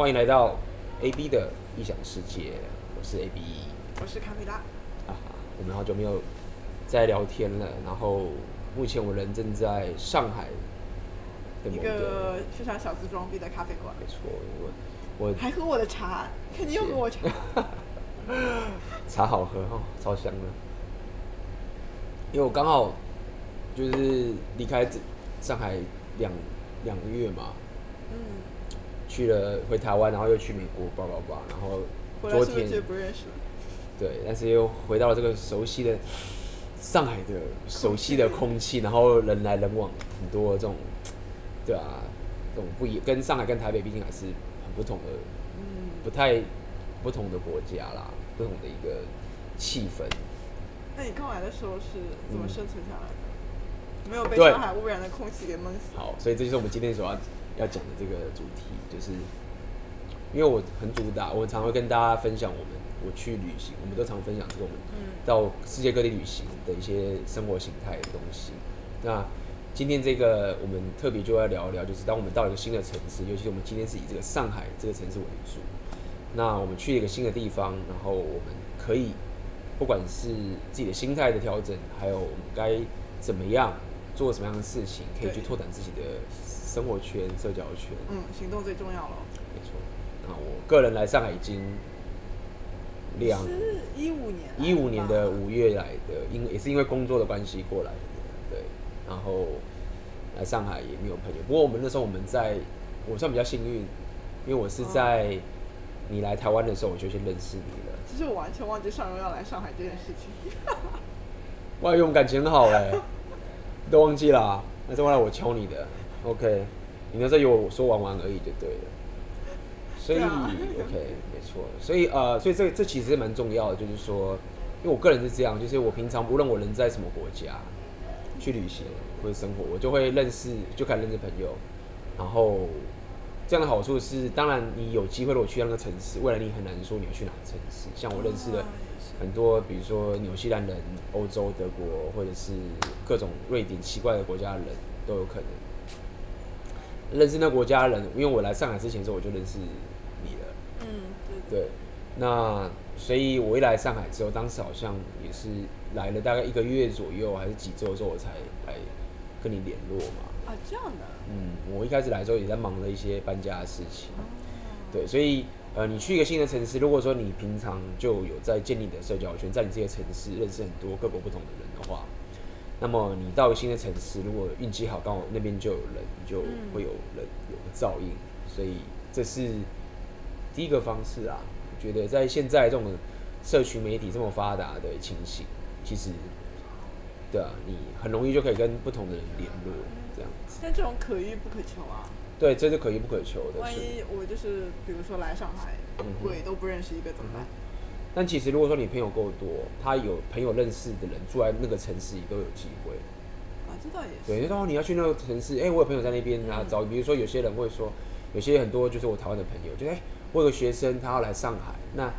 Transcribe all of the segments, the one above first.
欢迎来到 AB 的异想世界，我是 AB，我是卡米拉。啊，我们好久没有在聊天了。然后目前我人正在上海的某一个非常小资装逼的咖啡馆。没错，我我还喝我的茶，肯定又喝我茶。茶好喝哦，超香的。因为我刚好就是离开上海两两个月嘛。嗯。去了回台湾，然后又去美国，叭叭叭，然后昨天是是不认识对，但是又回到了这个熟悉的上海的熟悉的空气，然后人来人往，很多这种，对啊，这种不一跟上海跟台北毕竟还是很不同的，嗯，不太不同的国家啦，不同的一个气氛。那你刚来的时候是怎么生存下来的？嗯、没有被上海污染的空气给闷死。好，所以这就是我们今天所要。要讲的这个主题，就是因为我很主打，我常会跟大家分享我们我去旅行，我们都常分享这个我们到世界各地旅行的一些生活形态的东西。那今天这个我们特别就要聊一聊，就是当我们到一个新的城市，尤其是我们今天是以这个上海这个城市为主，那我们去一个新的地方，然后我们可以不管是自己的心态的调整，还有我们该怎么样做什么样的事情，可以去拓展自己的。生活圈、社交圈，嗯，行动最重要了。没错，那我个人来上海已经两一五年，一五年的五月来的，因也是因为工作的关系过来的，对。然后来上海也没有朋友，不过我们那时候我们在，我算比较幸运，因为我是在你来台湾的时候我就先认识你了。其实我完全忘记上周要来上海这件事情。哇，我们感情很好哎，都忘记了啊，那是后来我敲你的。OK，你那时候有我说玩玩而已就对了，所以 OK 没错，所以呃，所以这这其实蛮重要的，就是说，因为我个人是这样，就是我平常无论我人在什么国家去旅行或者生活，我就会认识，就开始认识朋友，然后这样的好处是，当然你有机会如果去那个城市，未来你很难说你要去哪个城市，像我认识的很多，比如说纽西兰人、欧洲、德国，或者是各种瑞典奇怪的国家的人都有可能。认识那国家人，因为我来上海之前的时候我就认识你了。嗯，对。对，那所以，我一来上海之后，当时好像也是来了大概一个月左右，还是几周之后，我才来跟你联络嘛。啊，这样的。嗯，我一开始来的时候也在忙着一些搬家的事情。对，所以呃，你去一个新的城市，如果说你平常就有在建立你的社交圈，在你这个城市认识很多各国不同的人的话。那么你到新的城市，如果运气好，刚好那边就有人，你就会有人有个照应，所以这是第一个方式啊。我觉得在现在这种社群媒体这么发达的情形，其实，对啊，你很容易就可以跟不同的人联络，这样子。但这种可遇不可求啊。对，这是可遇不可求的。万一我就是，比如说来上海，鬼都不认识一个怎么办？但其实，如果说你朋友够多，他有朋友认识的人住在那个城市里都有机会。啊，这倒也是。对，然后你要去那个城市，哎、欸，我有朋友在那边啊，找，比如说有些人会说，有些很多就是我台湾的朋友，就哎、欸，我有个学生他要来上海，那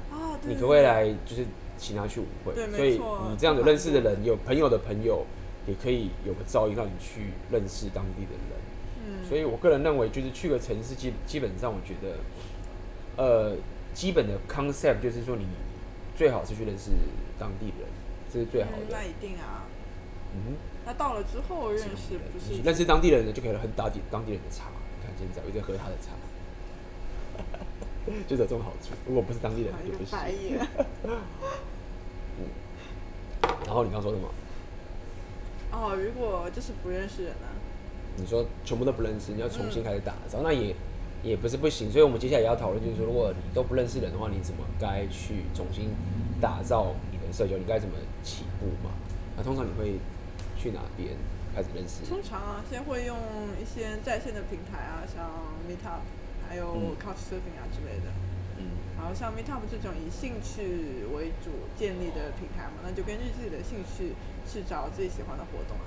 你可不可以来，就是请他去舞会？对，所以你这样子认识的人，有朋友的朋友，也可以有个照应，让你去认识当地的人。嗯。所以我个人认为，就是去个城市基基本上，我觉得，呃，基本的 concept 就是说你。最好是去认识当地人，这是最好的。嗯、那一定啊。嗯。那到了之后认识不是？认识当地人呢，就可以喝当地当地人的茶。你看现在我在喝他的茶，就有这种好处。如果不是当地人就不行。嗯。然后你刚说什么？哦，如果就是不认识人呢？你说全部都不认识，你要重新开始打造，嗯、那也。也不是不行，所以我们接下来也要讨论，就是说，如果你都不认识人的话，你怎么该去重新打造你的社交？你该怎么起步嘛？那通常你会去哪边开始认识？通常啊，先会用一些在线的平台啊，像 Meetup，还有 Couchsurfing 啊之类的。嗯。然后像 Meetup 这种以兴趣为主建立的平台嘛，那就根据自己的兴趣去找自己喜欢的活动啊。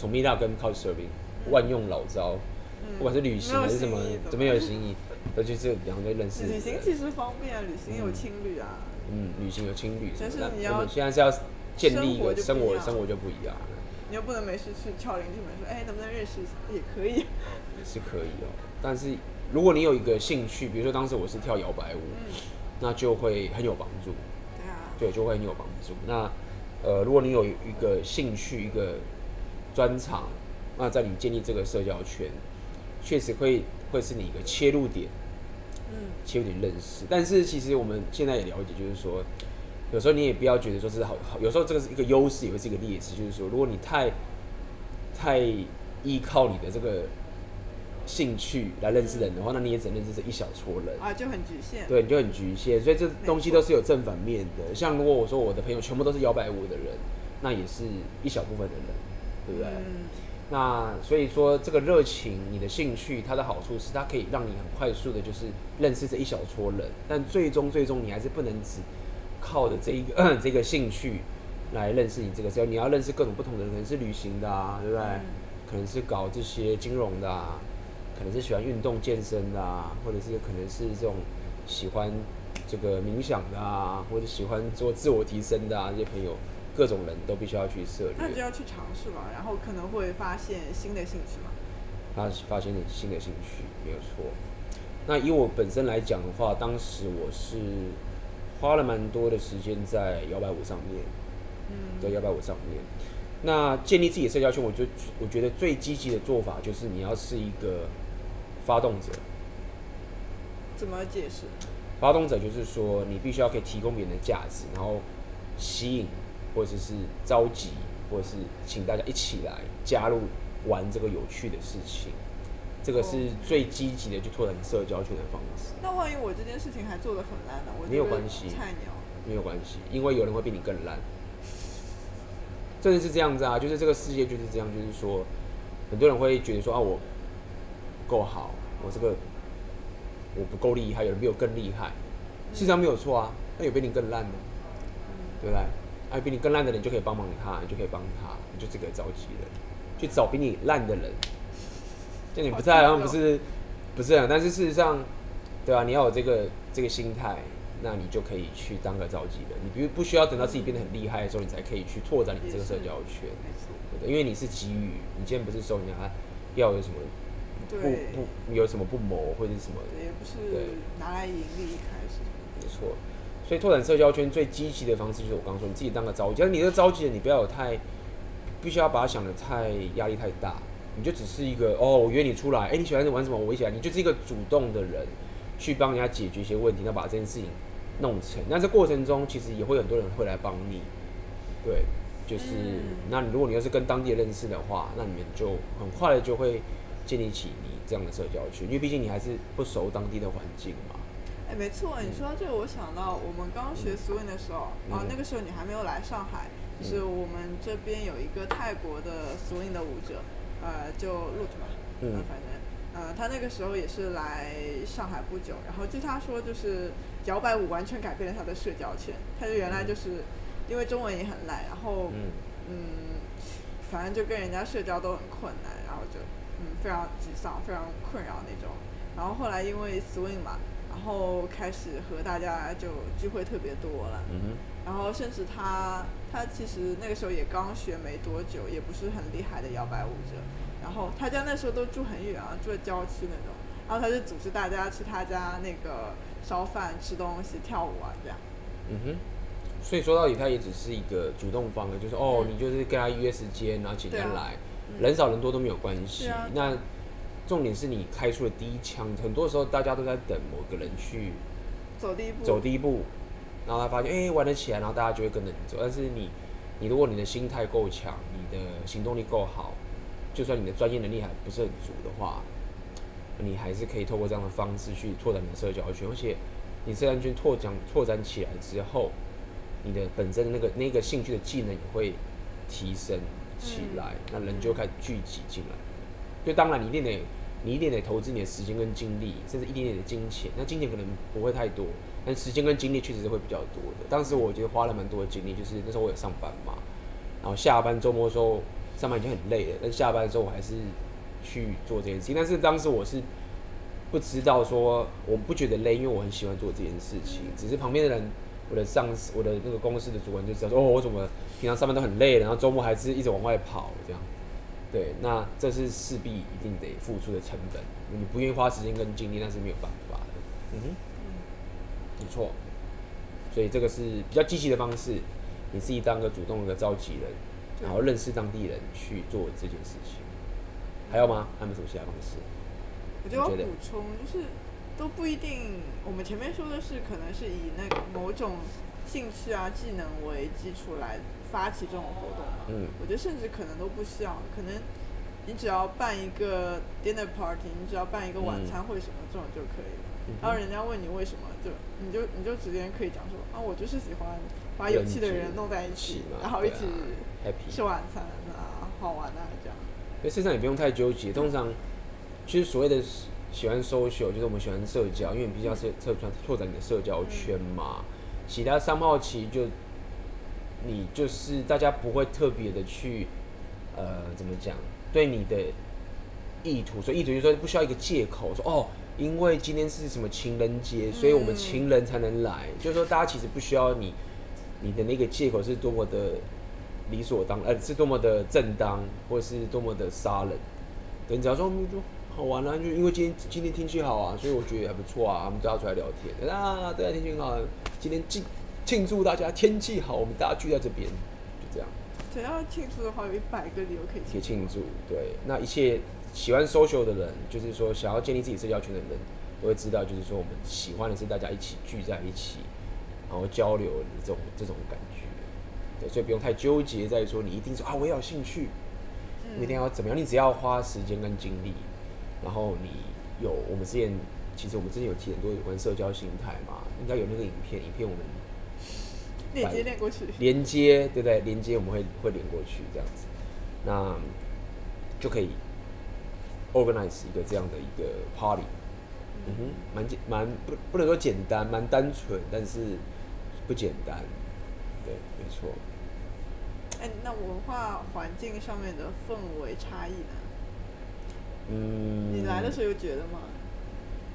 从 Meetup 跟 Couchsurfing 万用老招。不管是旅行还是什么，怎么有心意，都去这两个认识。旅行其实方便，旅行有情侣啊。嗯，旅行有青旅。但是你要现在是要建立一个生活，生活就不一样。你又不能没事去敲邻居门说，哎，能不能认识一下？也可以。也是可以哦，但是如果你有一个兴趣，比如说当时我是跳摇摆舞，嗯、那就会很有帮助。对啊，对，就会很有帮助。那呃，如果你有一个兴趣，一个专长，那在你建立这个社交圈，确实会会是你一个切入点。嗯，切入点认识。但是其实我们现在也了解，就是说，有时候你也不要觉得说是好好，有时候这个是一个优势，也会是一个劣势。就是说，如果你太太依靠你的这个。兴趣来认识人的话，那你也只能认识这一小撮人啊，就很局限。对，你就很局限，所以这东西都是有正反面的。像如果我说我的朋友全部都是摇摆舞的人，那也是一小部分的人，对不对？嗯。那所以说，这个热情，你的兴趣，它的好处是它可以让你很快速的，就是认识这一小撮人。但最终，最终你还是不能只靠着这一个 这个兴趣来认识你这个。只要你要认识各种不同的人，可能是旅行的啊，对不对？嗯。可能是搞这些金融的啊。可能是喜欢运动健身的啊，或者是可能是这种喜欢这个冥想的啊，或者喜欢做自我提升的啊，这些朋友，各种人都必须要去涉猎。那就要去尝试嘛，然后可能会发现新的兴趣嘛。发发现新的兴趣没有错。那以我本身来讲的话，当时我是花了蛮多的时间在摇摆舞上面，嗯，在摇摆舞上面。那建立自己的社交圈，我觉我觉得最积极的做法就是你要是一个。发动者怎么解释？发动者就是说，你必须要可以提供别人的价值，然后吸引或者是召集，或者是请大家一起来加入玩这个有趣的事情。这个是最积极的去拓展社交圈的方式。那万一我这件事情还做的很烂呢？我没有关系，菜鸟没有关系，因为有人会比你更烂。真的是这样子啊，就是这个世界就是这样，就是说，很多人会觉得说啊，我够好。我这个我不够厉害，有人比我更厉害，事实上没有错啊。那有比你更烂的，对不对？哎、啊，比你更烂的人就可以帮忙他，你就可以帮他，你就这个着急人，去找比你烂的人。就你不在，好像不是不是啊。但是事实上，对、啊？你要有这个这个心态，那你就可以去当个着急人。你比如不需要等到自己变得很厉害的时候，你才可以去拓展你这个社交圈，对，因为你是给予，你今天不是说人家要有什么。不不有什么不谋或者什么的，也不是拿来盈利一开始。没错，所以拓展社交圈最积极的方式就是我刚刚说，你自己当个召集，但你这个召集人，你不要有太，必须要把它想的太压力太大，你就只是一个哦，我约你出来，哎，你喜欢玩什么，我一起来，你就是一个主动的人，去帮人家解决一些问题，那把这件事情弄成。那这过程中其实也会很多人会来帮你，对，就是、嗯、那如果你要是跟当地人认识的话，那你们就很快的就会。建立起你这样的社交圈，因为毕竟你还是不熟当地的环境嘛。哎、欸，没错，你说到这个，我想到我们刚学 swing 的时候，嗯、啊，那个时候你还没有来上海，嗯、就是我们这边有一个泰国的 swing 的舞者，呃，就 Root 嘛，嗯，反正，呃，他那个时候也是来上海不久，然后据他说，就是摇摆舞完全改变了他的社交圈，他就原来就是因为中文也很烂，然后，嗯，嗯，反正就跟人家社交都很困难，然后就。嗯，非常沮丧，非常困扰那种。然后后来因为 swing 嘛，然后开始和大家就聚会特别多了。然后甚至他他其实那个时候也刚学没多久，也不是很厉害的摇摆舞者。然后他家那时候都住很远啊，住在郊区那种。然后他就组织大家去他家那个烧饭、吃东西、跳舞啊这样。嗯哼。所以说到底，他也只是一个主动方的，就是哦，你就是跟他约时间，然后请他来。人少人多都没有关系。啊、那重点是你开出了第一枪，很多时候大家都在等某个人去走第一步，走第一步，然后他发现哎、欸、玩得起来，然后大家就会跟着你走。但是你，你如果你的心态够强，你的行动力够好，就算你的专业能力还不是很足的话，你还是可以透过这样的方式去拓展你的社交圈。而且你社交圈拓展拓展起来之后，你的本身的那个那个兴趣的技能也会提升。起来，那人就开始聚集进来。就当然，你一定得，你一定得投资你的时间跟精力，甚至一点点的金钱。那金钱可能不会太多，但时间跟精力确实是会比较多的。当时我觉得花了蛮多的精力，就是那时候我有上班嘛，然后下班周末的时候上班已经很累了，但下班的时候我还是去做这件事情。但是当时我是不知道说，我不觉得累，因为我很喜欢做这件事情，只是旁边的人。我的上司，我的那个公司的主管就知道说，哦，我怎么平常上班都很累，然后周末还是一直往外跑这样。对，那这是势必一定得付出的成本。你不愿意花时间跟精力，那是没有办法的。嗯哼，没错。所以这个是比较积极的方式，你自己当个主动的召集人，然后认识当地人去做这件事情。还有吗？还有没有什么其他方式？我觉得我补充就是都不一定。我们前面说的是可能是以那个某种兴趣啊、技能为基础来发起这种活动嘛。嗯。我觉得甚至可能都不需要，可能你只要办一个 dinner party，你只要办一个晚餐会什么这种就可以了。嗯。然后人家问你为什么，就你就你就直接可以讲说啊，我就是喜欢把有趣的人弄在一起，然后一起吃晚餐啊，好玩啊这样。所以事实上也不用太纠结。通常，其实所谓的喜欢 social，就是我们喜欢社交，因为你必须要是拓展拓展你的社交圈嘛。其他商贸期就，你就是大家不会特别的去，呃，怎么讲？对你的意图，所以意图就是说不需要一个借口说哦，因为今天是什么情人节，所以我们情人才能来。就是说大家其实不需要你，你的那个借口是多么的。理所当然，呃，是多么的正当，或者是多么的杀人。对，你只要说，就好玩啊，就因为今天今天天气好啊，所以我觉得还不错啊，我们大家出来聊天啊，对啊，天气很好，今天庆庆祝大家天气好，我们大家聚在这边，就这样。想要庆祝的话，有一百个理由可以庆祝。可以庆祝，对，那一切喜欢 social 的人，就是说想要建立自己社交圈的人，都会知道，就是说我们喜欢的是大家一起聚在一起，然后交流的这种这种感觉。对，所以不用太纠结在说你一定说啊，我也有兴趣，你一定要怎么样？你只要花时间跟精力，然后你有我们之前其实我们之前有提很多有关社交心态嘛，应该有那个影片，影片我们 连接连过去，连接对不对？连接我们会会连过去这样子，那就可以 organize 一个这样的一个 party，嗯哼，蛮简蛮不不能说简单，蛮单纯，但是不简单，对，没错。哎，那文化环境上面的氛围差异呢？嗯，你来的时候有觉得吗？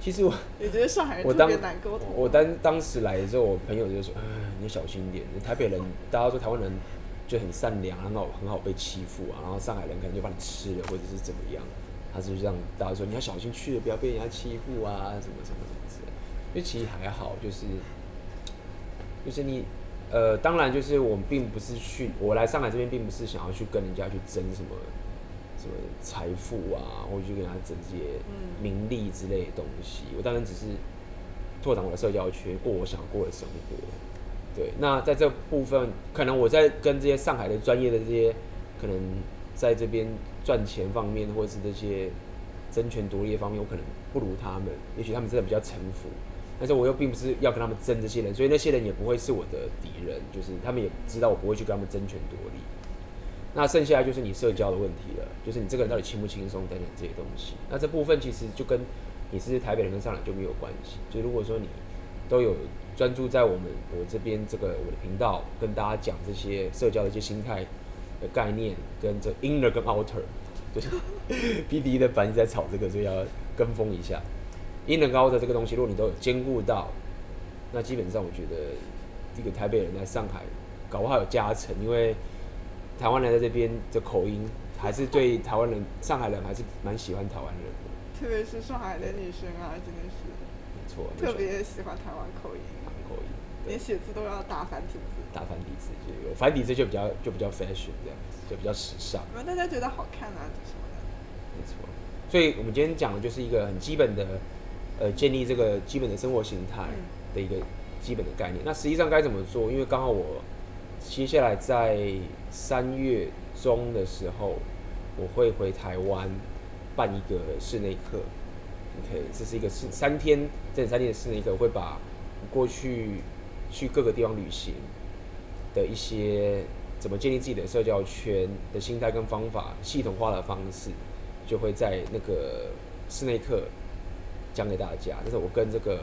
其实我，你觉得上海人特别难沟通？我当当时来的时候，我朋友就说：“哎，你小心一点。台北人，大家说台湾人就很善良，很好，很好被欺负啊。然后上海人可能就把你吃了，或者是怎么样。他是这样，大家说你要小心去了，不要被人家欺负啊，什么什么什么之类的。因为其实还好，就是就是你。”呃，当然，就是我们并不是去，我来上海这边并不是想要去跟人家去争什么什么财富啊，或者去跟人家争这些名利之类的东西。我当然只是拓展我的社交圈，过我想过的生活。对，那在这部分，可能我在跟这些上海的专业的这些，可能在这边赚钱方面，或者是这些争权夺利方面，我可能不如他们。也许他们真的比较臣服。但是我又并不是要跟他们争这些人，所以那些人也不会是我的敌人，就是他们也知道我不会去跟他们争权夺利。那剩下就是你社交的问题了，就是你这个人到底轻不轻松等等这些东西。那这部分其实就跟你是台北人跟上海就没有关系。就如果说你都有专注在我们我这边这个我的频道跟大家讲这些社交的一些心态的概念，跟这 inner 跟 outer，就是 PD 的版一直在吵这个，所以要跟风一下。inner 跟 outer 这个东西，如果你都有兼顾到，那基本上我觉得这个台北人在上海搞不好有加成，因为台湾人在这边的口音还是对台湾人、上海人还是蛮喜欢台湾人的。特别是上海的女生啊，真的是没错，特别喜欢台湾口音，台湾口音，连写字都要打繁体字，打繁体字就有繁体字就比较就比较 fashion 这样子，就比较时尚，因为大家觉得好看啊，什么的。没错，所以我们今天讲的就是一个很基本的。呃，建立这个基本的生活形态的一个基本的概念。那实际上该怎么做？因为刚好我接下来在三月中的时候，我会回台湾办一个室内课。OK，这是一个是三天，这三天的室内课，我会把过去去各个地方旅行的一些怎么建立自己的社交圈的心态跟方法，系统化的方式，就会在那个室内课。讲给大家，这是我跟这个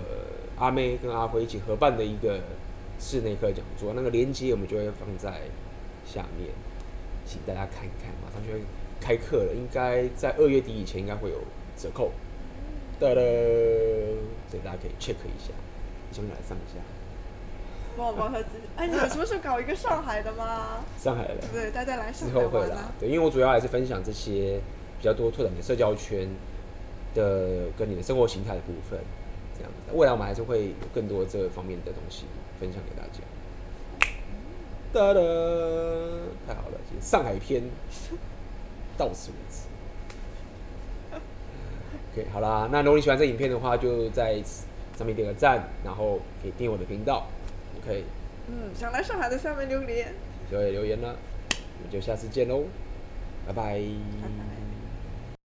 阿妹跟阿辉一起合办的一个室内课讲座，那个链接我们就会放在下面，请大家看一看。马上就会开课了，应该在二月底以前应该会有折扣。哒哒，所以大家可以 check 一下，你想不想来上一下？帮我报下自己。哎，你们什么时候搞一个上海的吗？上海的。对，大家来上海之后会啦。对，因为我主要还是分享这些比较多拓展你的社交圈的跟你的生活形态的部分，这样子。未来我们还是会有更多这方面的东西分享给大家。哒哒，太好了，上海篇到此为止。OK，好啦，那如果你喜欢这影片的话，就在上面点个赞，然后可以订阅我的频道。OK。嗯，想来上海的下面留言。对，留言了，我们就下次见喽，拜拜。拜拜。